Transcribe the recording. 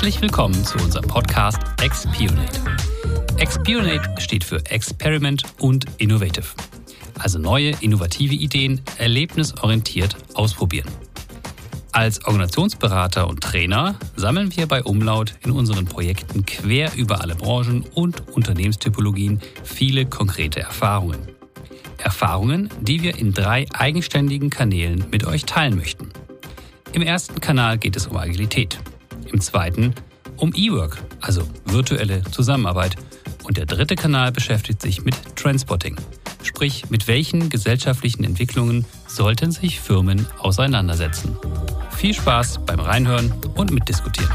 Herzlich willkommen zu unserem Podcast Expionate. Expionate steht für Experiment und Innovative. Also neue, innovative Ideen erlebnisorientiert ausprobieren. Als Organisationsberater und Trainer sammeln wir bei Umlaut in unseren Projekten quer über alle Branchen und Unternehmenstypologien viele konkrete Erfahrungen. Erfahrungen, die wir in drei eigenständigen Kanälen mit euch teilen möchten. Im ersten Kanal geht es um Agilität, im zweiten um E-Work, also virtuelle Zusammenarbeit und der dritte Kanal beschäftigt sich mit Transporting, sprich mit welchen gesellschaftlichen Entwicklungen sollten sich Firmen auseinandersetzen. Viel Spaß beim Reinhören und Mitdiskutieren.